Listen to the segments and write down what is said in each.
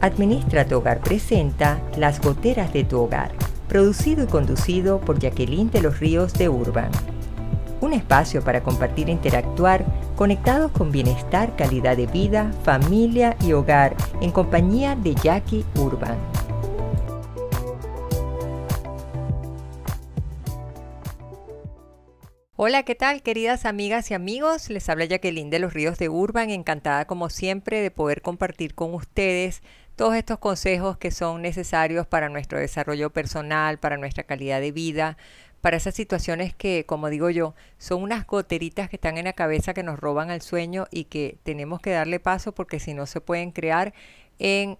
Administra tu hogar presenta Las goteras de tu hogar, producido y conducido por Jacqueline de los Ríos de Urban. Un espacio para compartir e interactuar conectados con bienestar, calidad de vida, familia y hogar en compañía de Jackie Urban. Hola, ¿qué tal queridas amigas y amigos? Les habla Jacqueline de los Ríos de Urban, encantada como siempre de poder compartir con ustedes todos estos consejos que son necesarios para nuestro desarrollo personal, para nuestra calidad de vida, para esas situaciones que, como digo yo, son unas goteritas que están en la cabeza que nos roban al sueño y que tenemos que darle paso porque si no se pueden crear en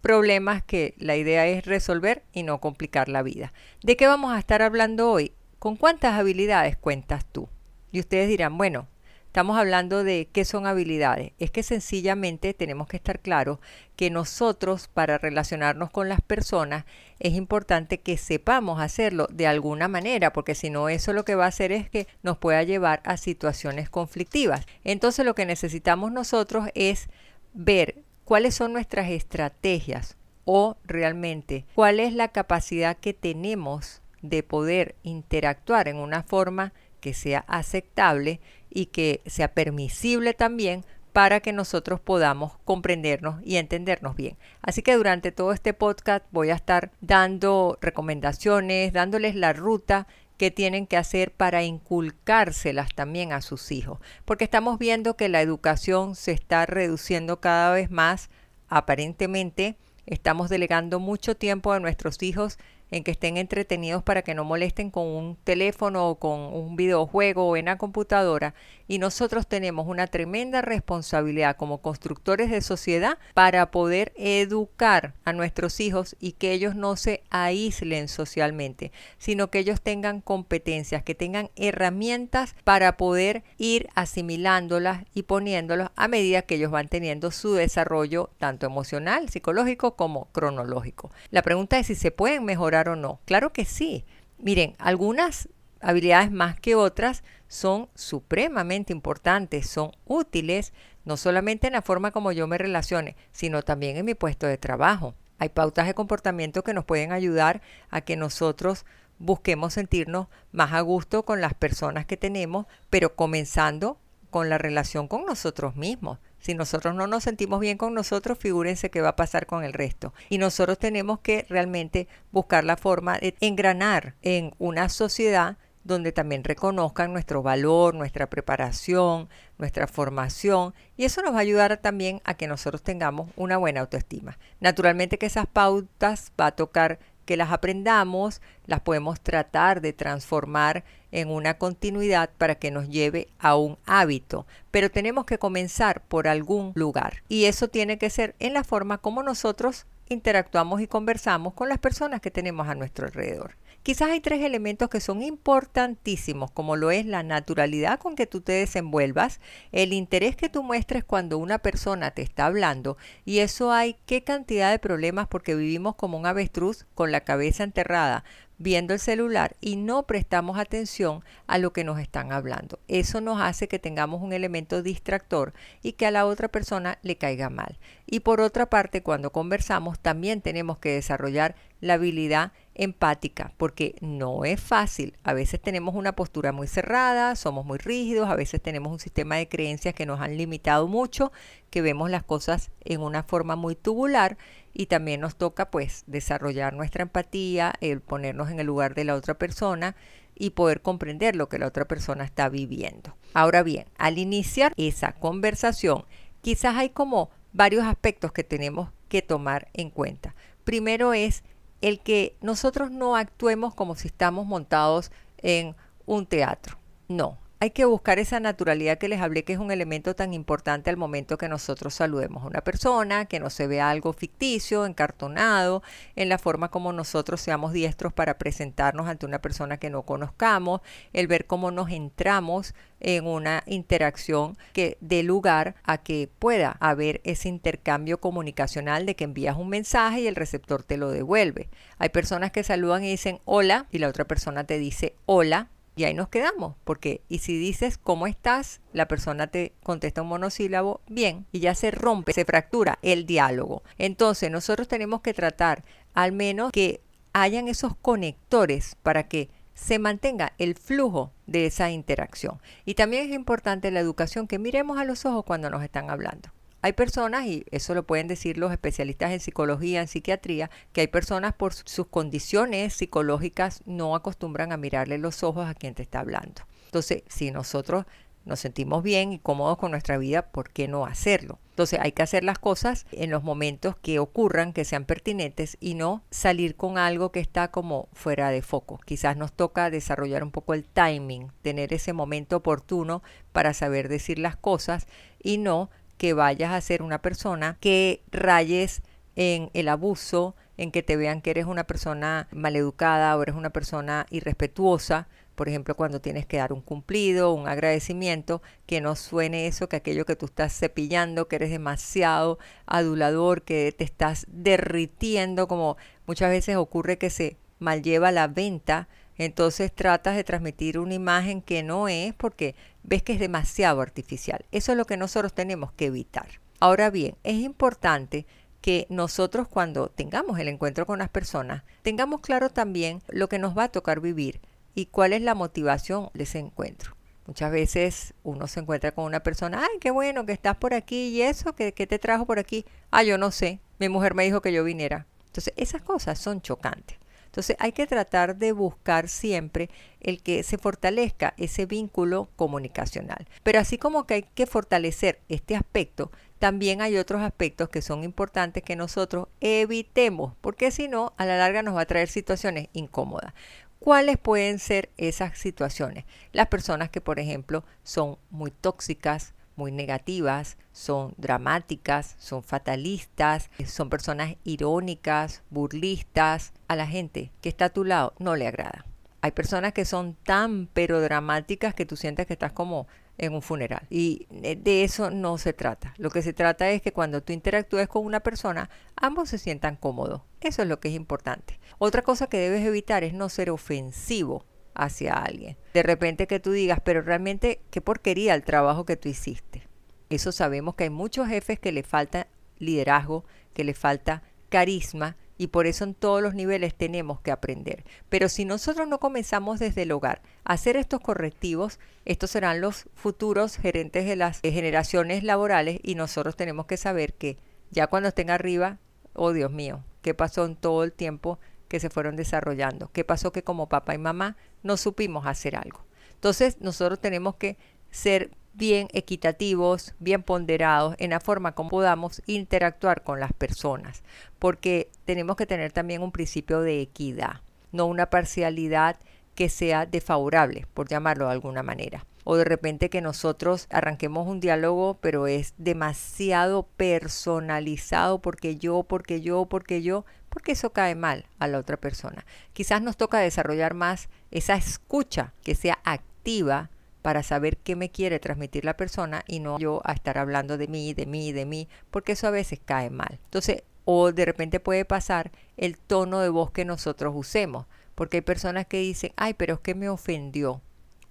problemas que la idea es resolver y no complicar la vida. ¿De qué vamos a estar hablando hoy? ¿Con cuántas habilidades cuentas tú? Y ustedes dirán, bueno, Estamos hablando de qué son habilidades. Es que sencillamente tenemos que estar claros que nosotros para relacionarnos con las personas es importante que sepamos hacerlo de alguna manera, porque si no eso lo que va a hacer es que nos pueda llevar a situaciones conflictivas. Entonces lo que necesitamos nosotros es ver cuáles son nuestras estrategias o realmente cuál es la capacidad que tenemos de poder interactuar en una forma que sea aceptable y que sea permisible también para que nosotros podamos comprendernos y entendernos bien. Así que durante todo este podcast voy a estar dando recomendaciones, dándoles la ruta que tienen que hacer para inculcárselas también a sus hijos, porque estamos viendo que la educación se está reduciendo cada vez más, aparentemente estamos delegando mucho tiempo a nuestros hijos en que estén entretenidos para que no molesten con un teléfono o con un videojuego o en la computadora. Y nosotros tenemos una tremenda responsabilidad como constructores de sociedad para poder educar a nuestros hijos y que ellos no se aíslen socialmente, sino que ellos tengan competencias, que tengan herramientas para poder ir asimilándolas y poniéndolas a medida que ellos van teniendo su desarrollo tanto emocional, psicológico como cronológico. La pregunta es si se pueden mejorar o no. Claro que sí. Miren, algunas habilidades más que otras son supremamente importantes, son útiles, no solamente en la forma como yo me relacione, sino también en mi puesto de trabajo. Hay pautas de comportamiento que nos pueden ayudar a que nosotros busquemos sentirnos más a gusto con las personas que tenemos, pero comenzando con la relación con nosotros mismos. Si nosotros no nos sentimos bien con nosotros, figúrense qué va a pasar con el resto. Y nosotros tenemos que realmente buscar la forma de engranar en una sociedad donde también reconozcan nuestro valor, nuestra preparación, nuestra formación y eso nos va a ayudar también a que nosotros tengamos una buena autoestima. Naturalmente que esas pautas va a tocar que las aprendamos, las podemos tratar de transformar en una continuidad para que nos lleve a un hábito. Pero tenemos que comenzar por algún lugar. Y eso tiene que ser en la forma como nosotros interactuamos y conversamos con las personas que tenemos a nuestro alrededor. Quizás hay tres elementos que son importantísimos, como lo es la naturalidad con que tú te desenvuelvas, el interés que tú muestres cuando una persona te está hablando, y eso hay qué cantidad de problemas porque vivimos como un avestruz con la cabeza enterrada, viendo el celular y no prestamos atención a lo que nos están hablando. Eso nos hace que tengamos un elemento distractor y que a la otra persona le caiga mal. Y por otra parte, cuando conversamos, también tenemos que desarrollar la habilidad empática, porque no es fácil. A veces tenemos una postura muy cerrada, somos muy rígidos, a veces tenemos un sistema de creencias que nos han limitado mucho, que vemos las cosas en una forma muy tubular y también nos toca pues desarrollar nuestra empatía, el ponernos en el lugar de la otra persona y poder comprender lo que la otra persona está viviendo. Ahora bien, al iniciar esa conversación, quizás hay como varios aspectos que tenemos que tomar en cuenta. Primero es el que nosotros no actuemos como si estamos montados en un teatro. No, hay que buscar esa naturalidad que les hablé que es un elemento tan importante al momento que nosotros saludemos a una persona, que no se vea algo ficticio, encartonado, en la forma como nosotros seamos diestros para presentarnos ante una persona que no conozcamos, el ver cómo nos entramos en una interacción que dé lugar a que pueda haber ese intercambio comunicacional de que envías un mensaje y el receptor te lo devuelve. Hay personas que saludan y dicen hola y la otra persona te dice hola Y ahí nos quedamos, porque y si dices cómo estás, la persona te contesta un monosílabo bien y ya se rompe, se fractura el diálogo. Entonces nosotros tenemos que tratar al menos que hayan esos conectores para que se mantenga el flujo de esa interacción. Y también es importante la educación que miremos a los ojos cuando nos están hablando. Hay personas, y eso lo pueden decir los especialistas en psicología, en psiquiatría, que hay personas por sus condiciones psicológicas no acostumbran a mirarle los ojos a quien te está hablando. Entonces, si nosotros nos sentimos bien y cómodos con nuestra vida, ¿por qué no hacerlo? Entonces hay que hacer las cosas en los momentos que ocurran, que sean pertinentes y no salir con algo que está como fuera de foco. Quizás nos toca desarrollar un poco el timing, tener ese momento oportuno para saber decir las cosas y no que vayas a ser una persona que rayes en el abuso, en que te vean que eres una persona maleducada o eres una persona irrespetuosa, por ejemplo, cuando tienes que dar un cumplido, un agradecimiento, que no suene eso, que aquello que tú estás cepillando, que eres demasiado adulador, que te estás derritiendo, como muchas veces ocurre que se mallleva la venta, entonces tratas de transmitir una imagen que no es porque ves que es demasiado artificial. Eso es lo que nosotros tenemos que evitar. Ahora bien, es importante que nosotros cuando tengamos el encuentro con las personas, tengamos claro también lo que nos va a tocar vivir y cuál es la motivación de ese encuentro. Muchas veces uno se encuentra con una persona, ay, qué bueno que estás por aquí y eso, ¿qué, te trajo por aquí? Ah, yo no sé, mi mujer me dijo que yo viniera. Entonces, esas cosas son chocantes. Entonces hay que tratar de buscar siempre el que se fortalezca ese vínculo comunicacional. Pero así como que hay que fortalecer este aspecto, también hay otros aspectos que son importantes que nosotros evitemos, porque si no, a la larga nos va a traer situaciones incómodas. ¿Cuáles pueden ser esas situaciones? Las personas que, por ejemplo, son muy tóxicas, muy negativas, son dramáticas, son fatalistas, son personas irónicas, burlistas. A la gente que está a tu lado no le agrada. Hay personas que son tan pero dramáticas que tú sientes que estás como en un funeral. Y eh, de eso no se trata. Lo que se trata es que cuando tú interactúes con una persona, ambos se sientan cómodos. Eso es lo que es importante. Otra cosa que debes evitar es no ser ofensivo hacia alguien. De repente que tú digas, pero realmente qué porquería el trabajo que tú hiciste. Eso sabemos que hay muchos jefes que le falta liderazgo, que le falta carisma y por eso en todos los niveles tenemos que aprender. Pero si nosotros no comenzamos desde el hogar a hacer estos correctivos, estos serán los futuros gerentes de las generaciones laborales y nosotros tenemos que saber que ya cuando estén arriba, oh Dios mío, ¿qué pasó en todo el tiempo que se fueron desarrollando. ¿Qué pasó? Que como papá y mamá no supimos hacer algo. Entonces nosotros tenemos que ser bien equitativos, bien ponderados en la forma como podamos interactuar con las personas, porque tenemos que tener también un principio de equidad, no una parcialidad que sea desfavorable, por llamarlo de alguna manera. O de repente que nosotros arranquemos un diálogo, pero es demasiado personalizado porque yo, porque yo, porque yo, porque eso cae mal a la otra persona. Quizás nos toca desarrollar más esa escucha que sea activa para saber qué me quiere transmitir la persona y no yo a estar hablando de mí, de mí, de mí, porque eso a veces cae mal. Entonces, o de repente puede pasar el tono de voz que nosotros usemos, porque hay personas que dicen, ay, pero es que me ofendió.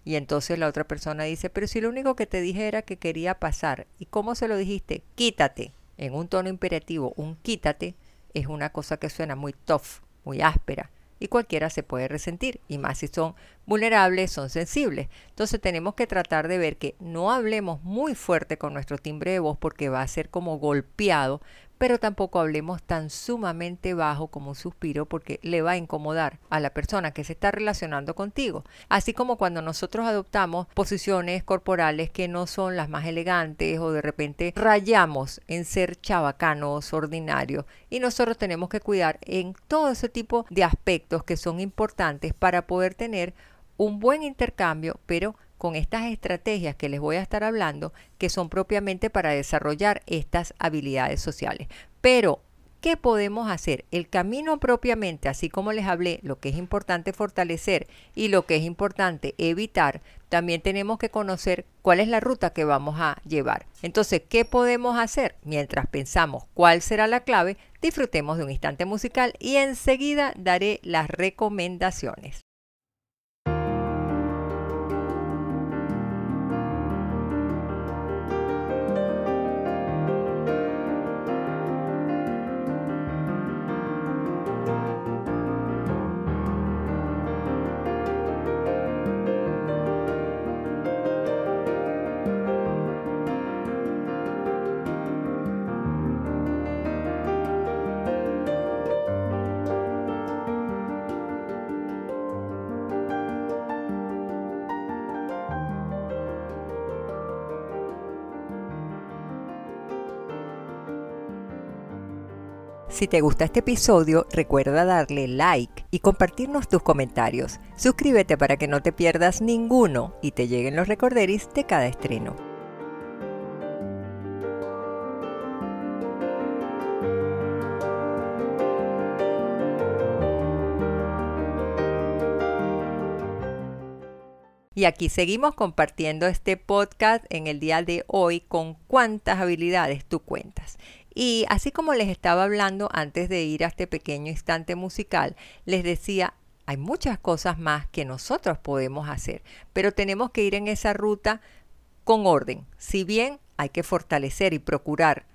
Y entonces la otra persona dice, pero si lo único que te dije era que quería pasar, ¿y cómo se lo dijiste? Quítate. En un tono imperativo, un quítate es una cosa que suena muy tough, muy áspera y cualquiera se puede resentir y más si son vulnerables, son sensibles. Entonces tenemos que tratar de ver que no hablemos muy fuerte con nuestro timbre de voz porque va a ser como golpeado, pero tampoco hablemos tan sumamente bajo como un suspiro porque le va a incomodar a la persona que se está relacionando contigo. Así como cuando nosotros adoptamos posiciones corporales que no son las más elegantes o de repente rayamos en ser chabacanos, ordinarios y nosotros tenemos que cuidar en todo ese tipo de aspectos que son importantes para poder tener un buen intercambio, pero con estas estrategias que les voy a estar hablando, que son propiamente para desarrollar estas habilidades sociales. Pero, ¿qué podemos hacer? El camino propiamente, así como les hablé, lo que es importante fortalecer y lo que es importante evitar, también tenemos que conocer cuál es la ruta que vamos a llevar. Entonces, ¿qué podemos hacer? Mientras pensamos cuál será la clave, disfrutemos de un instante musical y enseguida daré las recomendaciones. Si te gusta este episodio, recuerda darle like y compartirnos tus comentarios. Suscríbete para que no te pierdas ninguno y te lleguen los recorderis de cada estreno. Y aquí seguimos compartiendo este podcast en el día de hoy con cuántas habilidades tú cuentas. Y así como les estaba hablando antes de ir a este pequeño instante musical, les decía, hay muchas cosas más que nosotros podemos hacer, pero tenemos que ir en esa ruta con orden. Si bien hay que fortalecer y procurar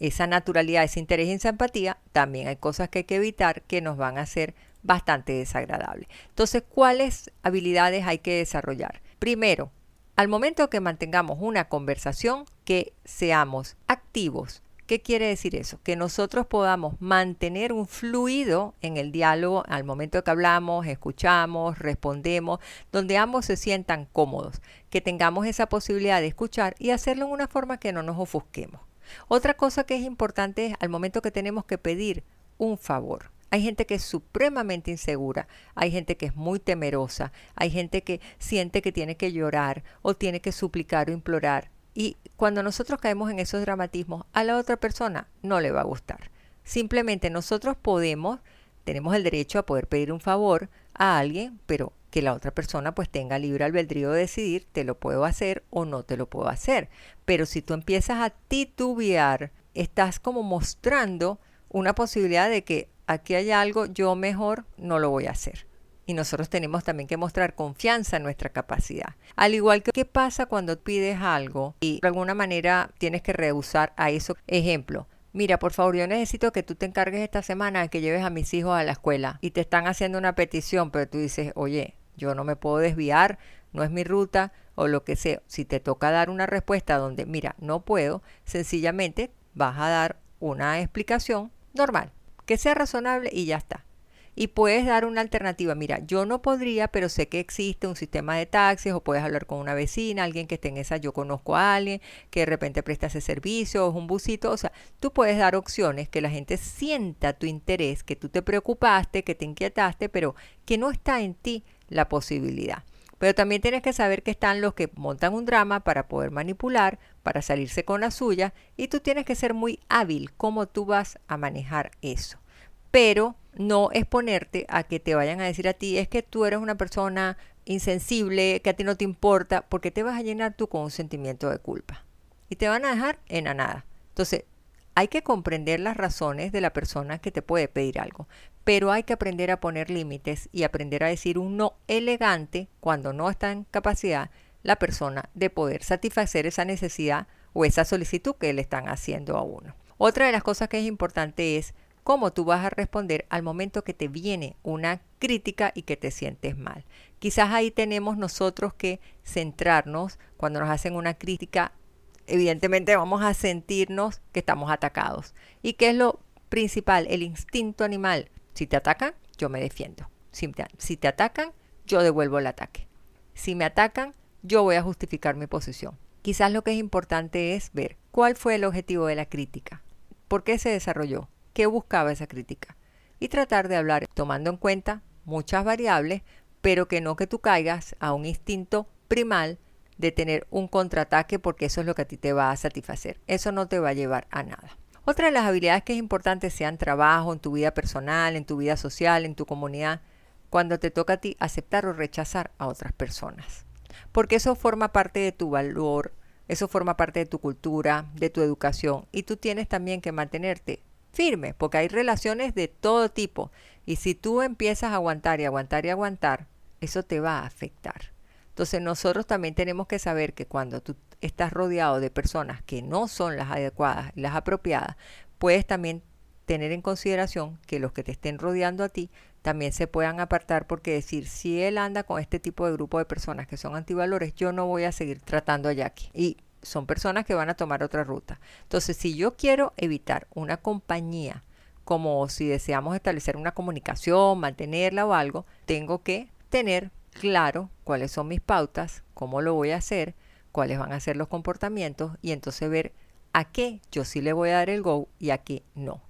esa naturalidad, ese interés y esa empatía, también hay cosas que hay que evitar que nos van a hacer bastante desagradables. Entonces, ¿cuáles habilidades hay que desarrollar? Primero, al momento que mantengamos una conversación, que seamos activos ¿Qué quiere decir eso? Que nosotros podamos mantener un fluido en el diálogo al momento que hablamos, escuchamos, respondemos, donde ambos se sientan cómodos, que tengamos esa posibilidad de escuchar y hacerlo en una forma que no nos ofusquemos. Otra cosa que es importante es al momento que tenemos que pedir un favor. Hay gente que es supremamente insegura, hay gente que es muy temerosa, hay gente que siente que tiene que llorar o tiene que suplicar o implorar. Y cuando nosotros caemos en esos dramatismos, a la otra persona no le va a gustar. Simplemente nosotros podemos, tenemos el derecho a poder pedir un favor a alguien, pero que la otra persona pues tenga libre albedrío de decidir, te lo puedo hacer o no te lo puedo hacer. Pero si tú empiezas a titubear, estás como mostrando una posibilidad de que aquí hay algo, yo mejor no lo voy a hacer y nosotros tenemos también que mostrar confianza en nuestra capacidad. Al igual que qué pasa cuando pides algo y de alguna manera tienes que rehusar a eso. Ejemplo, mira, por favor, yo necesito que tú te encargues esta semana de que lleves a mis hijos a la escuela y te están haciendo una petición, pero tú dices, oye, yo no me puedo desviar, no es mi ruta o lo que sea. Si te toca dar una respuesta donde, mira, no puedo, sencillamente vas a dar una explicación normal, que sea razonable y ya está y puedes dar una alternativa. Mira, yo no podría, pero sé que existe un sistema de taxis o puedes hablar con una vecina, alguien que esté en esa, yo conozco a alguien que de repente presta ese servicio, o es un busito, o sea, tú puedes dar opciones que la gente sienta tu interés, que tú te preocupaste, que te inquietaste, pero que no está en ti la posibilidad. Pero también tienes que saber que están los que montan un drama para poder manipular, para salirse con la suya, y tú tienes que ser muy hábil cómo tú vas a manejar eso. Pero no exponerte a que te vayan a decir a ti, es que tú eres una persona insensible, que a ti no te importa, porque te vas a llenar tú con un sentimiento de culpa. Y te van a dejar en la nada. Entonces, hay que comprender las razones de la persona que te puede pedir algo, pero hay que aprender a poner límites y aprender a decir un no elegante cuando no está en capacidad la persona de poder satisfacer esa necesidad o esa solicitud que le están haciendo a uno. Otra de las cosas que es importante es cómo tú vas a responder al momento que te viene una crítica y que te sientes mal. Quizás ahí tenemos nosotros que centrarnos cuando nos hacen una crítica. Evidentemente vamos a sentirnos que estamos atacados. ¿Y qué es lo principal? El instinto animal. Si te atacan, yo me defiendo. Si te, si te atacan, yo devuelvo el ataque. Si me atacan, yo voy a justificar mi posición. Quizás lo que es importante es ver cuál fue el objetivo de la crítica, por qué se desarrolló, qué buscaba esa crítica y tratar de hablar tomando en cuenta muchas variables, pero que no que tú caigas a un instinto primal de tener un contraataque porque eso es lo que a ti te va a satisfacer. Eso no te va a llevar a nada. Otra de las habilidades que es importante sean trabajo, en tu vida personal, en tu vida social, en tu comunidad, cuando te toca a ti aceptar o rechazar a otras personas. Porque eso forma parte de tu valor, eso forma parte de tu cultura, de tu educación y tú tienes también que mantenerte firme, porque hay relaciones de todo tipo. Y si tú empiezas a aguantar y aguantar y aguantar, eso te va a afectar. Entonces nosotros también tenemos que saber que cuando tú estás rodeado de personas que no son las adecuadas y las apropiadas, puedes también tener en consideración que los que te estén rodeando a ti también se puedan apartar porque decir, si él anda con este tipo de grupo de personas que son antivalores, yo no voy a seguir tratando a Jackie. Y son personas que van a tomar otra ruta. Entonces, si yo quiero evitar una compañía, como si deseamos establecer una comunicación, mantenerla o algo, tengo que tener claro cuáles son mis pautas, cómo lo voy a hacer, cuáles van a ser los comportamientos y entonces ver a qué yo sí le voy a dar el go y a qué no.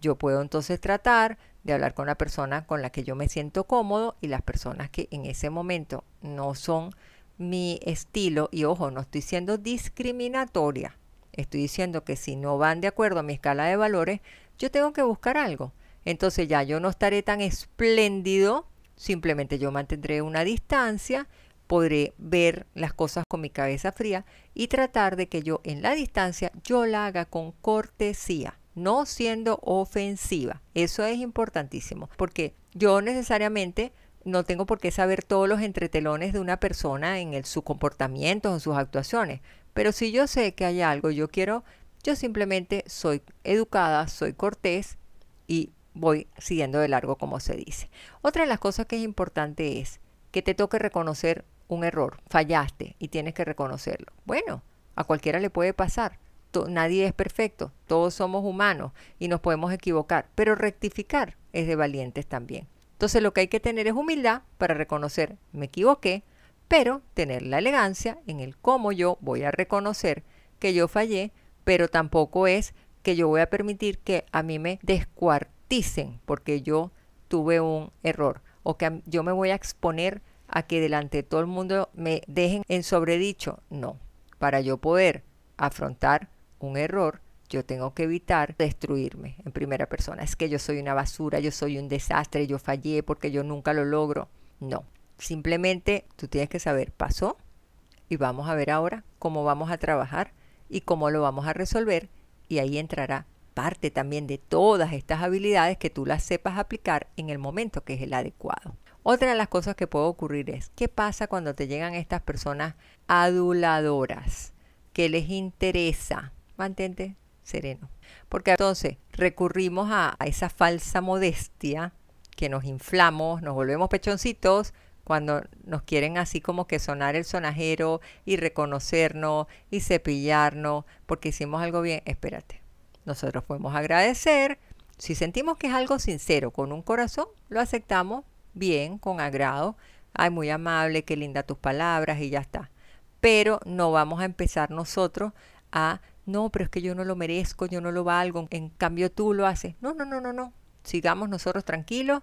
Yo puedo entonces tratar de hablar con la persona con la que yo me siento cómodo y las personas que en ese momento no son mi estilo. Y ojo, no estoy siendo discriminatoria. Estoy diciendo que si no van de acuerdo a mi escala de valores, yo tengo que buscar algo. Entonces ya yo no estaré tan espléndido, simplemente yo mantendré una distancia, podré ver las cosas con mi cabeza fría y tratar de que yo en la distancia yo la haga con cortesía no siendo ofensiva. Eso es importantísimo, porque yo necesariamente no tengo por qué saber todos los entretelones de una persona en el, su comportamiento, en sus actuaciones, pero si yo sé que hay algo, yo quiero, yo simplemente soy educada, soy cortés y voy siguiendo de largo como se dice. Otra de las cosas que es importante es que te toque reconocer un error, fallaste y tienes que reconocerlo. Bueno, a cualquiera le puede pasar nadie es perfecto, todos somos humanos y nos podemos equivocar, pero rectificar es de valientes también. Entonces lo que hay que tener es humildad para reconocer, me equivoqué, pero tener la elegancia en el cómo yo voy a reconocer que yo fallé, pero tampoco es que yo voy a permitir que a mí me descuarticen porque yo tuve un error o que yo me voy a exponer a que delante de todo el mundo me dejen en sobredicho. No, para yo poder afrontar un error, yo tengo que evitar destruirme en primera persona. Es que yo soy una basura, yo soy un desastre, yo fallé porque yo nunca lo logro. No, simplemente tú tienes que saber, pasó y vamos a ver ahora cómo vamos a trabajar y cómo lo vamos a resolver y ahí entrará parte también de todas estas habilidades que tú las sepas aplicar en el momento que es el adecuado. Otra de las cosas que puede ocurrir es, ¿qué pasa cuando te llegan estas personas aduladoras? ¿Qué les interesa? mantente sereno. Porque entonces recurrimos a, esa falsa modestia que nos inflamos, nos volvemos pechoncitos cuando nos quieren así como que sonar el sonajero y reconocernos y cepillarnos porque hicimos algo bien. Espérate, nosotros podemos agradecer. Si sentimos que es algo sincero, con un corazón, lo aceptamos bien, con agrado. Ay, muy amable, qué linda tus palabras y ya está. Pero no vamos a empezar nosotros a no, pero es que yo no lo merezco, yo no lo valgo, en cambio tú lo haces. No, no, no, no, no. Sigamos nosotros tranquilos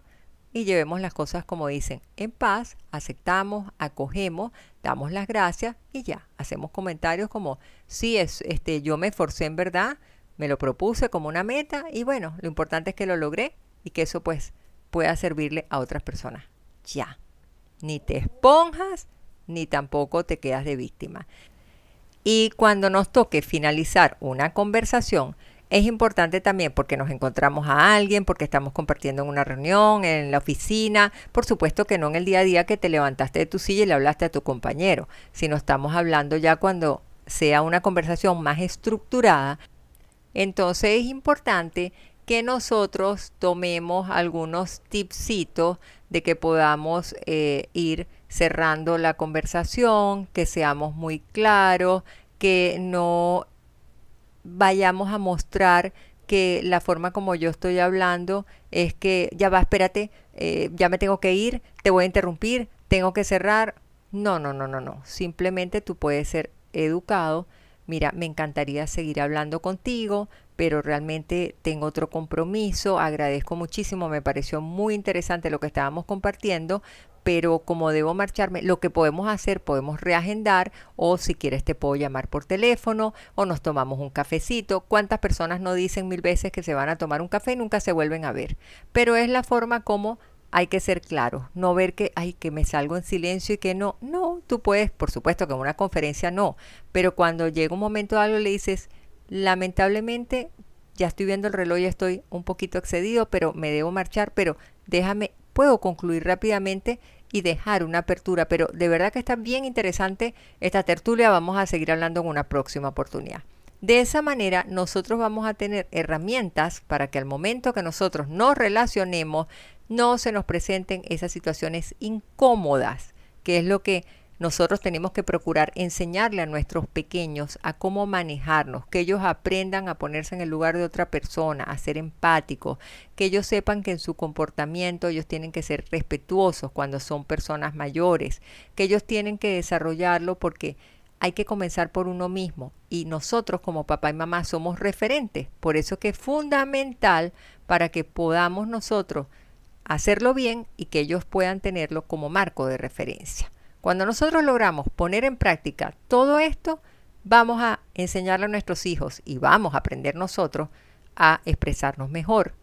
y llevemos las cosas como dicen, en paz, aceptamos, acogemos, damos las gracias y ya, hacemos comentarios como, sí, es, este, yo me esforcé en verdad, me lo propuse como una meta y bueno, lo importante es que lo logré y que eso pues pueda servirle a otras personas. Ya, ni te esponjas, ni tampoco te quedas de víctima. Y cuando nos toque finalizar una conversación, es importante también porque nos encontramos a alguien, porque estamos compartiendo en una reunión, en la oficina, por supuesto que no en el día a día que te levantaste de tu silla y le hablaste a tu compañero, sino estamos hablando ya cuando sea una conversación más estructurada. Entonces es importante que nosotros tomemos algunos tipsitos de que podamos eh, ir cerrando la conversación, que seamos muy claros, que no vayamos a mostrar que la forma como yo estoy hablando es que ya va, espérate, eh, ya me tengo que ir, te voy a interrumpir, tengo que cerrar. No, no, no, no, no. Simplemente tú puedes ser educado. Mira, me encantaría seguir hablando contigo, pero realmente tengo otro compromiso. Agradezco muchísimo, me pareció muy interesante lo que estábamos compartiendo, pero como debo marcharme, lo que podemos hacer, podemos reagendar o si quieres te puedo llamar por teléfono o nos tomamos un cafecito. ¿Cuántas personas no dicen mil veces que se van a tomar un café y nunca se vuelven a ver? Pero es la forma como hay que ser claro, no ver que, ay, que me salgo en silencio y que no. No, tú puedes, por supuesto que en una conferencia no, pero cuando llega un momento algo le dices, lamentablemente ya estoy viendo el reloj y estoy un poquito excedido, pero me debo marchar, pero déjame, puedo concluir rápidamente y dejar una apertura, pero de verdad que está bien interesante esta tertulia, vamos a seguir hablando en una próxima oportunidad. De esa manera nosotros vamos a tener herramientas para que al momento que nosotros nos relacionemos no se nos presenten esas situaciones incómodas, que es lo que nosotros tenemos que procurar enseñarle a nuestros pequeños a cómo manejarnos, que ellos aprendan a ponerse en el lugar de otra persona, a ser empáticos, que ellos sepan que en su comportamiento ellos tienen que ser respetuosos cuando son personas mayores, que ellos tienen que desarrollarlo porque hay que comenzar por uno mismo y nosotros como papá y mamá somos referentes. Por eso que es fundamental para que podamos nosotros hacerlo bien y que ellos puedan tenerlo como marco de referencia. Cuando nosotros logramos poner en práctica todo esto, vamos a enseñarle a nuestros hijos y vamos a aprender nosotros a expresarnos mejor,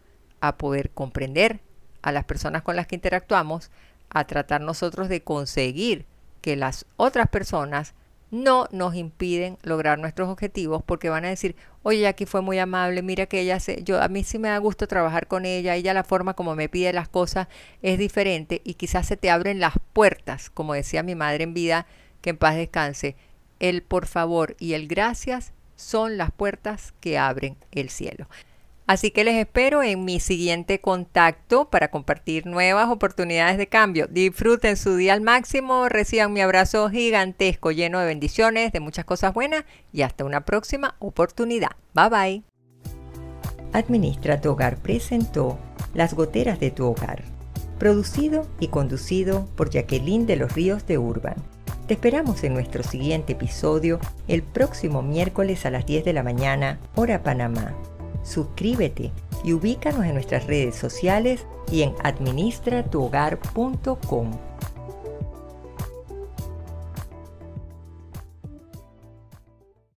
a poder comprender a las personas con las que interactuamos, a tratar nosotros de conseguir que las otras personas no nos impiden lograr nuestros objetivos porque van a decir, oye, aquí fue muy amable, mira que ella se, yo a mí sí me da gusto trabajar con ella, ella la forma como me pide las cosas es diferente y quizás se te abren las puertas, como decía mi madre en vida, que en paz descanse, el por favor y el gracias son las puertas que abren el cielo. Así que les espero en mi siguiente contacto para compartir nuevas oportunidades de cambio. Disfruten su día al máximo, reciban mi abrazo gigantesco lleno de bendiciones, de muchas cosas buenas y hasta una próxima oportunidad. Bye bye. Administra tu hogar presentó Las goteras de tu hogar, producido y conducido por Jacqueline de los Ríos de Urban. Te esperamos en nuestro siguiente episodio el próximo miércoles a las 10 de la mañana, hora Panamá suscríbete y ubícanos en nuestras redes sociales y en administratuhogar.com.